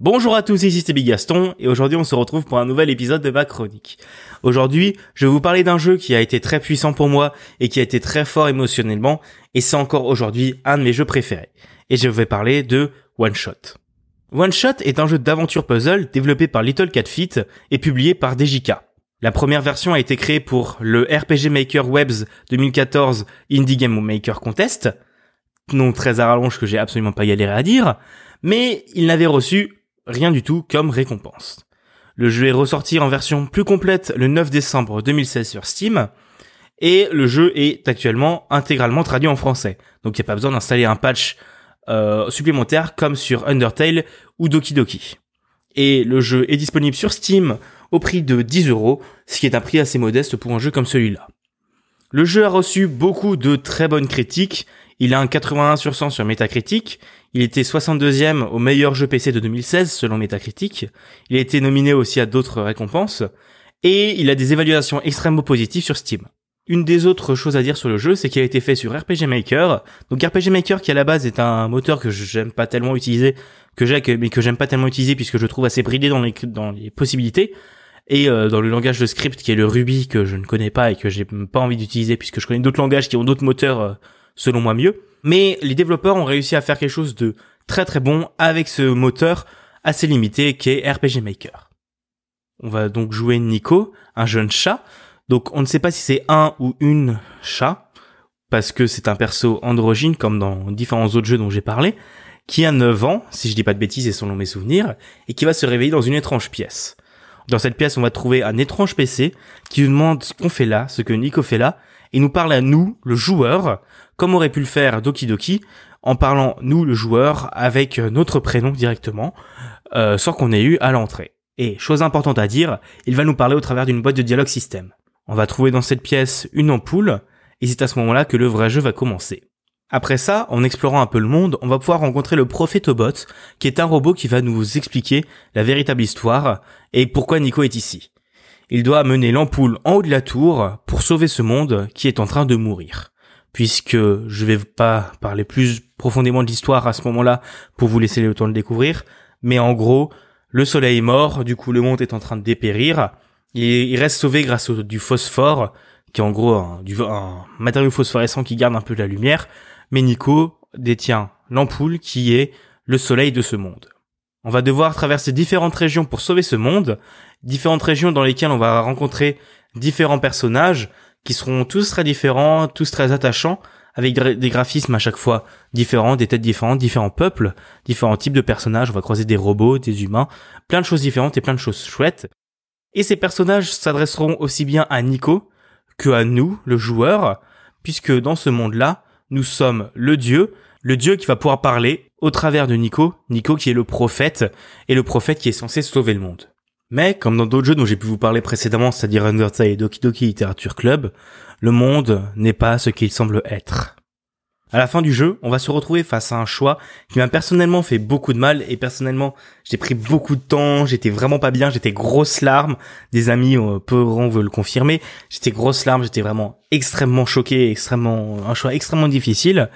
Bonjour à tous, ici c'est Big Gaston, et aujourd'hui on se retrouve pour un nouvel épisode de ma chronique. Aujourd'hui, je vais vous parler d'un jeu qui a été très puissant pour moi et qui a été très fort émotionnellement, et c'est encore aujourd'hui un de mes jeux préférés. Et je vais parler de One Shot. One Shot est un jeu d'aventure puzzle développé par Little Cat Feet et publié par DJK. La première version a été créée pour le RPG Maker Webs 2014 Indie Game Maker Contest, nom très à rallonge que j'ai absolument pas galéré à dire, mais il n'avait reçu rien du tout comme récompense. Le jeu est ressorti en version plus complète le 9 décembre 2016 sur Steam, et le jeu est actuellement intégralement traduit en français. Donc il n'y a pas besoin d'installer un patch euh, supplémentaire comme sur Undertale ou Doki Doki. Et le jeu est disponible sur Steam au prix de 10 euros, ce qui est un prix assez modeste pour un jeu comme celui-là. Le jeu a reçu beaucoup de très bonnes critiques. Il a un 81 sur 100 sur Metacritic. Il était 62e au meilleur jeu PC de 2016 selon Metacritic. Il a été nominé aussi à d'autres récompenses. Et il a des évaluations extrêmement positives sur Steam. Une des autres choses à dire sur le jeu, c'est qu'il a été fait sur RPG Maker. Donc RPG Maker qui à la base est un moteur que j'aime pas tellement utiliser, que mais que j'aime pas tellement utiliser puisque je trouve assez bridé dans les, dans les possibilités et euh, dans le langage de script qui est le Ruby que je ne connais pas et que j'ai pas envie d'utiliser puisque je connais d'autres langages qui ont d'autres moteurs euh, selon moi mieux. Mais les développeurs ont réussi à faire quelque chose de très très bon avec ce moteur assez limité qui est RPG Maker. On va donc jouer Nico, un jeune chat. Donc on ne sait pas si c'est un ou une chat parce que c'est un perso androgyne comme dans différents autres jeux dont j'ai parlé qui a 9 ans, si je dis pas de bêtises et selon mes souvenirs, et qui va se réveiller dans une étrange pièce. Dans cette pièce, on va trouver un étrange PC qui nous demande ce qu'on fait là, ce que Nico fait là, et nous parle à nous, le joueur, comme aurait pu le faire Doki Doki, en parlant nous, le joueur, avec notre prénom directement, euh, sans qu'on ait eu à l'entrée. Et chose importante à dire, il va nous parler au travers d'une boîte de dialogue système. On va trouver dans cette pièce une ampoule, et c'est à ce moment-là que le vrai jeu va commencer. Après ça, en explorant un peu le monde, on va pouvoir rencontrer le Prophétobot, qui est un robot qui va nous expliquer la véritable histoire et pourquoi Nico est ici. Il doit amener l'ampoule en haut de la tour pour sauver ce monde qui est en train de mourir. Puisque je vais pas parler plus profondément de l'histoire à ce moment-là pour vous laisser le temps de le découvrir, mais en gros, le soleil est mort, du coup le monde est en train de dépérir, il reste sauvé grâce au du phosphore, qui est en gros un matériau phosphorescent qui garde un peu de la lumière, mais Nico détient l'ampoule qui est le soleil de ce monde. On va devoir traverser différentes régions pour sauver ce monde, différentes régions dans lesquelles on va rencontrer différents personnages qui seront tous très différents, tous très attachants, avec des graphismes à chaque fois différents, des têtes différentes, différents peuples, différents types de personnages. On va croiser des robots, des humains, plein de choses différentes et plein de choses chouettes. Et ces personnages s'adresseront aussi bien à Nico que à nous, le joueur, puisque dans ce monde-là, nous sommes le Dieu, le Dieu qui va pouvoir parler au travers de Nico, Nico qui est le prophète, et le prophète qui est censé sauver le monde. Mais, comme dans d'autres jeux dont j'ai pu vous parler précédemment, c'est-à-dire Undertale et Doki Doki Literature Club, le monde n'est pas ce qu'il semble être. À la fin du jeu, on va se retrouver face à un choix qui m'a personnellement fait beaucoup de mal et personnellement, j'ai pris beaucoup de temps, j'étais vraiment pas bien, j'étais grosse larmes, des amis euh, pourront veulent le confirmer, j'étais grosse larmes, j'étais vraiment extrêmement choqué, extrêmement un choix extrêmement difficile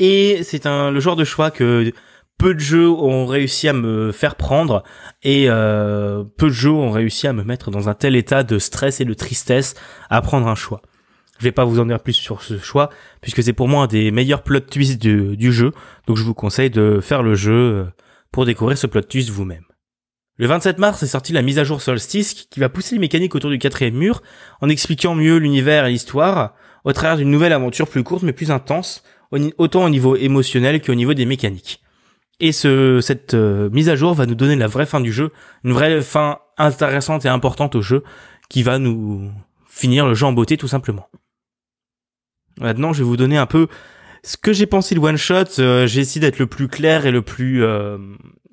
et c'est un le genre de choix que peu de jeux ont réussi à me faire prendre et euh, peu de jeux ont réussi à me mettre dans un tel état de stress et de tristesse à prendre un choix. Je vais pas vous en dire plus sur ce choix, puisque c'est pour moi un des meilleurs plot twists du, du, jeu, donc je vous conseille de faire le jeu euh, pour découvrir ce plot twist vous-même. Le 27 mars est sorti la mise à jour Solstice qui va pousser les mécaniques autour du quatrième mur en expliquant mieux l'univers et l'histoire au travers d'une nouvelle aventure plus courte mais plus intense, autant au niveau émotionnel qu'au niveau des mécaniques. Et ce, cette euh, mise à jour va nous donner la vraie fin du jeu, une vraie fin intéressante et importante au jeu qui va nous finir le jeu en beauté tout simplement. Maintenant, je vais vous donner un peu ce que j'ai pensé de One Shot. Euh, j'ai essayé d'être le plus clair et le plus euh,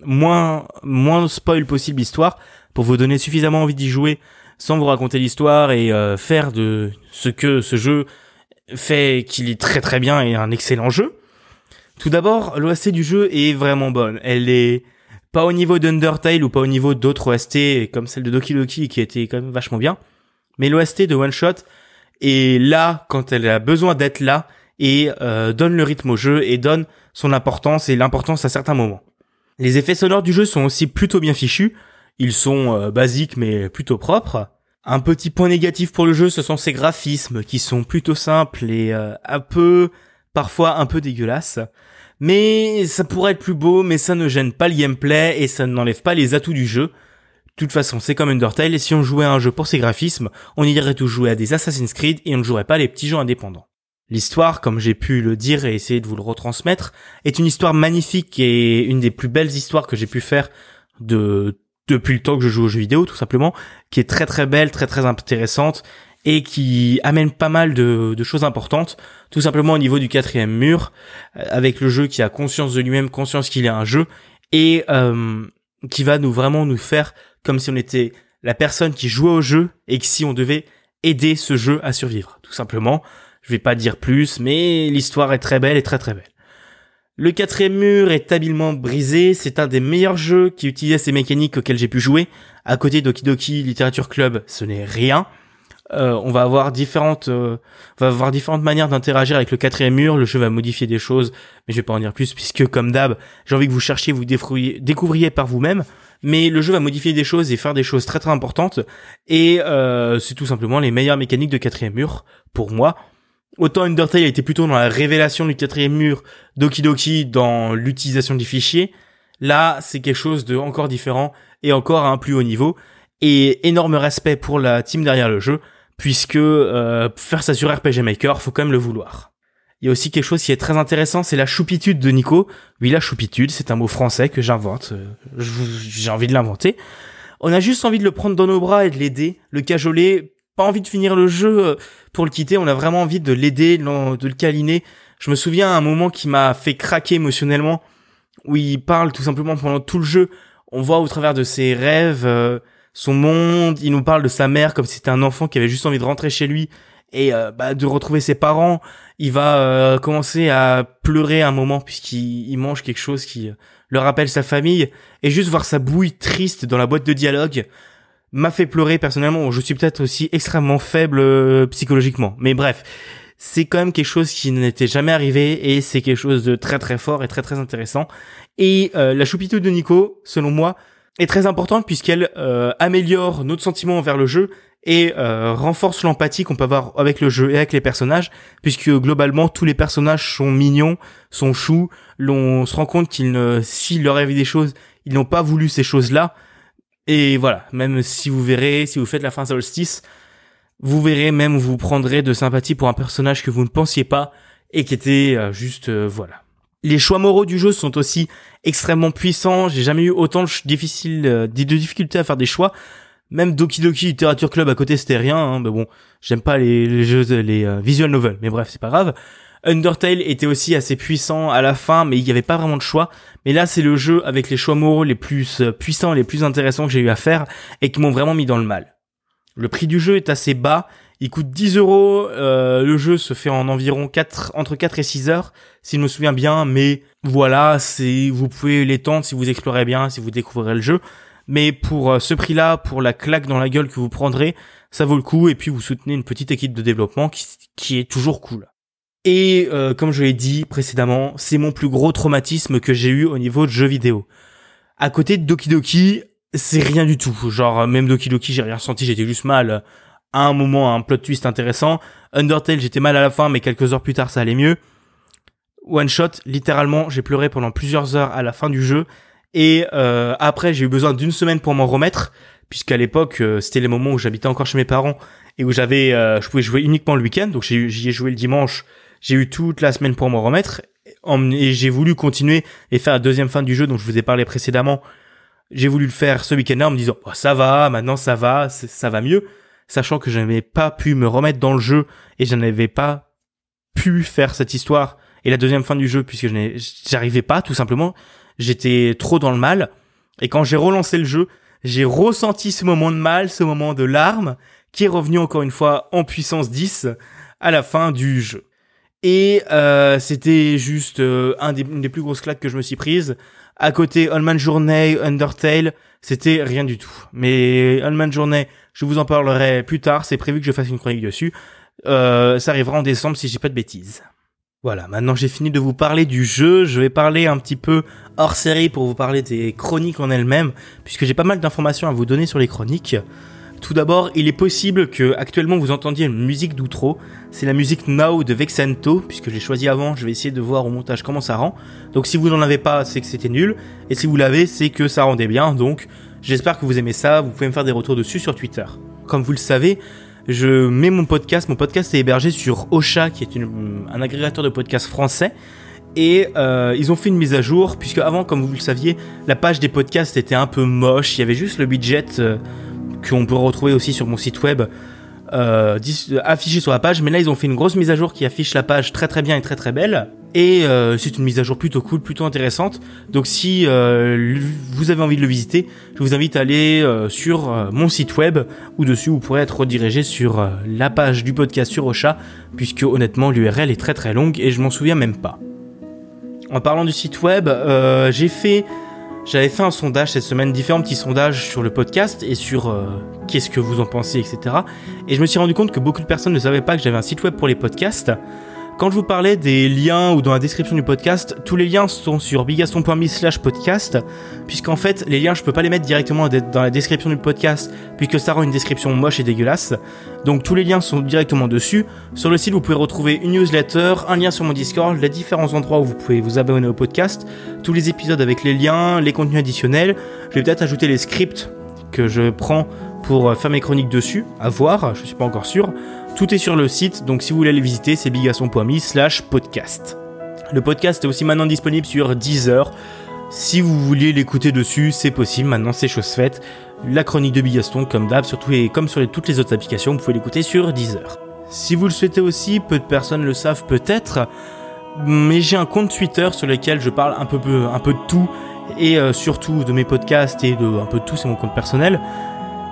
moins moins spoil possible l'histoire pour vous donner suffisamment envie d'y jouer sans vous raconter l'histoire et euh, faire de ce que ce jeu fait qu'il est très très bien et un excellent jeu. Tout d'abord, l'OST du jeu est vraiment bonne. Elle est pas au niveau d'Undertale ou pas au niveau d'autres OST comme celle de Doki Doki qui était quand même vachement bien. Mais l'OST de One Shot, et là quand elle a besoin d'être là et euh, donne le rythme au jeu et donne son importance et l'importance à certains moments. Les effets sonores du jeu sont aussi plutôt bien fichus. Ils sont euh, basiques mais plutôt propres. Un petit point négatif pour le jeu, ce sont ses graphismes qui sont plutôt simples et euh, un peu, parfois un peu dégueulasses. Mais ça pourrait être plus beau, mais ça ne gêne pas le gameplay et ça n'enlève pas les atouts du jeu. De toute façon, c'est comme Undertale et si on jouait à un jeu pour ses graphismes, on irait tout jouer à des Assassin's Creed et on ne jouerait pas les petits jeux indépendants. L'histoire, comme j'ai pu le dire et essayer de vous le retransmettre, est une histoire magnifique et une des plus belles histoires que j'ai pu faire de depuis le temps que je joue aux jeux vidéo, tout simplement, qui est très très belle, très très intéressante et qui amène pas mal de, choses importantes, tout simplement au niveau du quatrième mur, euh, avec le jeu qui a conscience de lui-même, conscience qu'il est un jeu, et euh, qui va nous vraiment nous faire comme si on était la personne qui jouait au jeu et que si on devait aider ce jeu à survivre, tout simplement. Je vais pas dire plus, mais l'histoire est très belle et très très belle. Le quatrième mur est habilement brisé, c'est un des meilleurs jeux qui utilisait ces mécaniques auxquelles j'ai pu jouer. À côté d'Okidoki Literature Club, ce n'est rien. Euh, on va avoir différentes, euh, va avoir différentes manières d'interagir avec le quatrième mur. Le jeu va modifier des choses, mais je vais pas en dire plus puisque comme d'hab, j'ai envie que vous cherchiez, vous découvriez par vous-même. Mais le jeu va modifier des choses et faire des choses très très importantes. Et euh, c'est tout simplement les meilleures mécaniques de quatrième mur pour moi. Autant Undertale a été plutôt dans la révélation du quatrième mur, Doki Doki dans l'utilisation des fichiers. Là, c'est quelque chose de encore différent et encore à un plus haut niveau. Et énorme respect pour la team derrière le jeu, puisque euh, faire ça sur RPG Maker, faut quand même le vouloir. Il y a aussi quelque chose qui est très intéressant, c'est la choupitude de Nico. Oui, la choupitude, c'est un mot français que j'invente. Euh, j'ai envie de l'inventer. On a juste envie de le prendre dans nos bras et de l'aider, le cajoler pas envie de finir le jeu euh, pour le quitter, on a vraiment envie de l'aider, de le câliner. Je me souviens à un moment qui m'a fait craquer émotionnellement, où il parle tout simplement pendant tout le jeu. On voit au travers de ses rêves, euh, son monde, il nous parle de sa mère comme si c'était un enfant qui avait juste envie de rentrer chez lui et euh, bah, de retrouver ses parents. Il va commencer à pleurer un moment puisqu'il mange quelque chose qui le rappelle sa famille et juste voir sa bouille triste dans la boîte de dialogue m'a fait pleurer personnellement. Je suis peut-être aussi extrêmement faible euh, psychologiquement. Mais bref, c'est quand même quelque chose qui n'était jamais arrivé et c'est quelque chose de très très fort et très très intéressant. Et euh, la choupitude de Nico, selon moi, est très importante puisqu'elle euh, améliore notre sentiment envers le jeu et renforce l'empathie qu'on peut avoir avec le jeu et avec les personnages, puisque globalement tous les personnages sont mignons, sont choux, l'on se rend compte qu'ils ne, s'ils leur arrivent des choses, ils n'ont pas voulu ces choses-là, et voilà, même si vous verrez, si vous faites la fin solstice, vous verrez même vous prendrez de sympathie pour un personnage que vous ne pensiez pas et qui était euh, juste euh, voilà. Les choix moraux du jeu sont aussi extrêmement puissants. J'ai jamais eu autant de, euh, difficultés à faire des choix. Même Doki Doki Literature Club à côté c'était rien. Hein, mais bon, j'aime pas les, jeux, les visual novels. Mais bref, c'est pas grave. Undertale était aussi assez puissant à la fin, mais il n'y avait pas vraiment de choix. Mais là, c'est le jeu avec les choix moraux les plus euh, puissants les plus intéressants que j'ai eu à faire et qui m'ont vraiment mis dans le mal. Le prix du jeu est assez bas. Il coûte 10 euros. Euh, le jeu se fait en environ 4, entre 4 et 6 heures, si je me souviens bien. Mais voilà, c'est, vous pouvez l'étendre si vous explorez bien, si vous découvrez le jeu. Mais pour euh, ce prix-là, pour la claque dans la gueule que vous prendrez, ça vaut le coup. Et puis vous soutenez une petite équipe de développement qui est toujours cool. Et euh, comme je l'ai dit précédemment, c'est mon plus gros traumatisme que j'ai eu au niveau de jeux vidéo. À côté de Doki Doki, c'est rien du tout. Genre même Doki Doki, j'ai rien ressenti, j'étais juste mal à un moment, un plot twist intéressant. Undertale, j'étais mal à la fin, mais quelques heures plus tard, ça allait mieux. One shot, littéralement, j'ai pleuré pendant plusieurs heures à la fin du jeu. Et euh, après, j'ai eu besoin d'une semaine pour m'en remettre, puisqu'à l'époque, euh, c'était les moments où j'habitais encore chez mes parents et où j'avais, je pouvais jouer uniquement le week-end. Donc j'y ai joué le dimanche j'ai eu toute la semaine pour me remettre et j'ai voulu continuer et faire la deuxième fin du jeu dont je vous ai parlé précédemment. J'ai voulu le faire ce week-end-là en me disant oh, ça va, maintenant ça va, ça va mieux, sachant que je n'avais pas pu me remettre dans le jeu et je n'avais pas pu faire cette histoire et la deuxième fin du jeu puisque je j'arrivais pas tout simplement. J'étais trop dans le mal et quand j'ai relancé le jeu, j'ai ressenti ce moment de mal, ce moment de larmes qui est revenu encore une fois en puissance 10 à la fin du jeu. Et euh, c'était juste euh, un des, une des plus grosses claques que je me suis prise. À côté, Allman Journey, Undertale, c'était rien du tout. Mais Allman Journey, je vous en parlerai plus tard. C'est prévu que je fasse une chronique dessus. Euh, ça arrivera en décembre si j'ai pas de bêtises. Voilà, maintenant j'ai fini de vous parler du jeu, je vais parler un petit peu hors série pour vous parler des chroniques en elles-mêmes, puisque j'ai pas mal d'informations à vous donner sur les chroniques. Tout d'abord, il est possible que actuellement vous entendiez une musique d'outro. C'est la musique Now de Vexento, puisque j'ai choisi avant. Je vais essayer de voir au montage comment ça rend. Donc si vous n'en avez pas, c'est que c'était nul. Et si vous l'avez, c'est que ça rendait bien. Donc j'espère que vous aimez ça. Vous pouvez me faire des retours dessus sur Twitter. Comme vous le savez, je mets mon podcast. Mon podcast est hébergé sur Ocha, qui est un agrégateur de podcasts français. Et euh, ils ont fait une mise à jour, puisque avant, comme vous le saviez, la page des podcasts était un peu moche. Il y avait juste le budget. Euh, qu'on peut retrouver aussi sur mon site web euh, affiché sur la page. Mais là, ils ont fait une grosse mise à jour qui affiche la page très très bien et très très belle. Et euh, c'est une mise à jour plutôt cool, plutôt intéressante. Donc si euh, vous avez envie de le visiter, je vous invite à aller euh, sur euh, mon site web où dessus vous pourrez être redirigé sur euh, la page du podcast sur Ocha, puisque honnêtement l'URL est très très longue et je m'en souviens même pas. En parlant du site web, j'ai fait j'avais fait un sondage cette semaine, différents petits sondages sur le podcast et sur euh, qu'est-ce que vous en pensez, etc. Et je me suis rendu compte que beaucoup de personnes ne savaient pas que j'avais un site web pour les podcasts. Quand je vous parlais des liens ou dans la description du podcast, tous les liens sont sur bigaston.me slash podcast, puisqu'en fait, les liens, je peux pas les mettre directement dans la description du podcast, puisque ça rend une description moche et dégueulasse. Donc tous les liens sont directement dessus. Sur le site, vous pouvez retrouver une newsletter, un lien sur mon Discord, les différents endroits où vous pouvez vous abonner au podcast, tous les épisodes avec les liens, les contenus additionnels. Je vais peut-être ajouter les scripts que je prends pour faire mes chroniques dessus, à voir, je suis pas encore sûr. Tout est sur le site, donc si vous voulez aller visiter, c'est bigasson.me slash podcast. Le podcast est aussi maintenant disponible sur Deezer. Si vous vouliez l'écouter dessus, c'est possible, maintenant c'est chose faite. La chronique de Bigaston, comme d'hab, surtout et comme sur toutes les autres applications, vous pouvez l'écouter sur Deezer. Si vous le souhaitez aussi, peu de personnes le savent peut-être, mais j'ai un compte Twitter sur lequel je parle un peu, un peu de tout, et euh, surtout de mes podcasts et de un peu de tout, c'est mon compte personnel.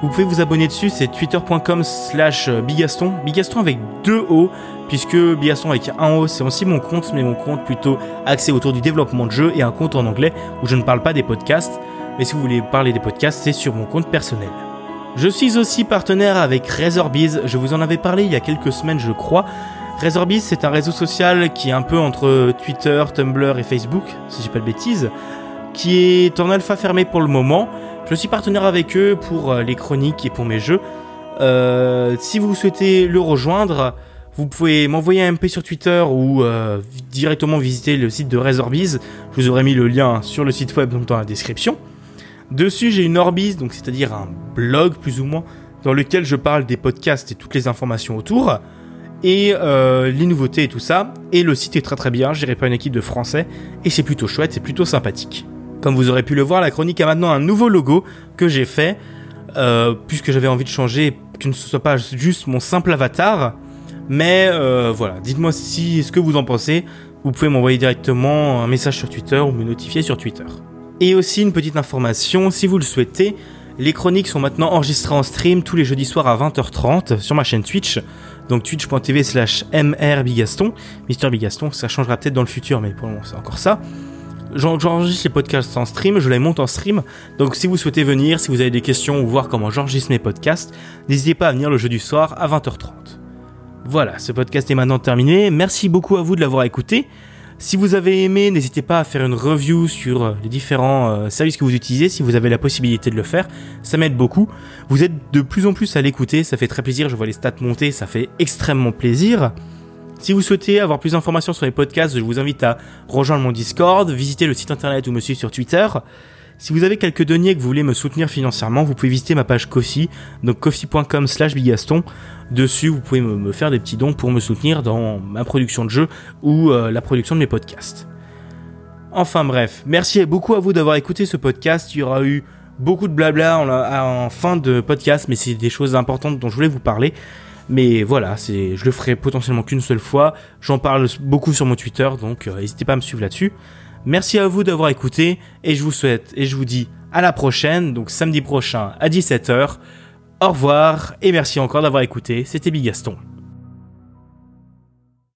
Vous pouvez vous abonner dessus, c'est twitter.com slash bigaston, bigaston avec deux O, puisque bigaston avec un O, c'est aussi mon compte, mais mon compte plutôt axé autour du développement de jeux et un compte en anglais où je ne parle pas des podcasts, mais si vous voulez parler des podcasts, c'est sur mon compte personnel. Je suis aussi partenaire avec Razorbiz, je vous en avais parlé il y a quelques semaines je crois. Razorbiz c'est un réseau social qui est un peu entre Twitter, Tumblr et Facebook, si j'ai pas de bêtises, qui est en alpha fermé pour le moment, je suis partenaire avec eux pour euh, les chroniques et pour mes jeux. Euh, si vous souhaitez le rejoindre, vous pouvez m'envoyer un MP sur Twitter ou euh, directement visiter le site de Razorbiz. Je vous aurai mis le lien sur le site web dans la description. Dessus, j'ai une Orbiz, c'est-à-dire un blog plus ou moins, dans lequel je parle des podcasts et toutes les informations autour, et les nouveautés et tout ça. Et le site est très très bien, géré par une équipe de français, et c'est plutôt chouette, c'est plutôt sympathique. Comme vous aurez pu le voir, la chronique a maintenant un nouveau logo que j'ai fait, euh, puisque j'avais envie de changer, que ne soit pas juste mon simple avatar. Mais euh, voilà, dites-moi si ce que vous en pensez. Vous pouvez m'envoyer directement un message sur Twitter ou me notifier sur Twitter. Et aussi une petite information, si vous le souhaitez, les chroniques sont maintenant enregistrées en stream tous les jeudis soirs à 20h30 sur ma chaîne Twitch. Donc twitch.tv slash mrbigaston. Mister ça changera peut-être dans le futur, mais pour le moment c'est encore ça j'enregistre les podcasts en stream, je les monte en stream. Donc si vous souhaitez venir, si vous avez des questions ou voir comment j'enregistre mes podcasts, n'hésitez pas à venir le jeudi soir à 20h30. Voilà, ce podcast est maintenant terminé. Merci beaucoup à vous de l'avoir écouté. Si vous avez aimé, n'hésitez pas à faire une review sur euh, les différents euh, services que vous utilisez si vous avez la possibilité de le faire. Ça m'aide beaucoup. Vous êtes de plus en plus à l'écouter, ça fait très plaisir. Je vois les stats monter, ça fait extrêmement plaisir. Si vous souhaitez avoir plus d'informations sur les podcasts, je vous invite à rejoindre mon Discord, visiter le site internet ou me suivre sur Twitter. Si vous avez quelques deniers que vous voulez me soutenir financièrement, vous pouvez visiter ma page Kofi, donc kofi.com slash bigaston. Dessus, vous pouvez me, faire des petits dons pour me soutenir dans ma production de jeux ou euh, la production de mes podcasts. Enfin bref, merci beaucoup à vous d'avoir écouté ce podcast. Il y aura eu beaucoup de blabla en fin de podcast, mais c'est des choses importantes dont je voulais vous parler. Mais voilà, c'est, je le ferai potentiellement qu'une seule fois. J'en parle beaucoup sur mon Twitter, donc euh, n'hésitez pas à me suivre là-dessus. Merci à vous d'avoir écouté et je vous souhaite et je vous dis à la prochaine, donc samedi prochain à 17h. Au revoir et merci encore d'avoir écouté. C'était Bigaston.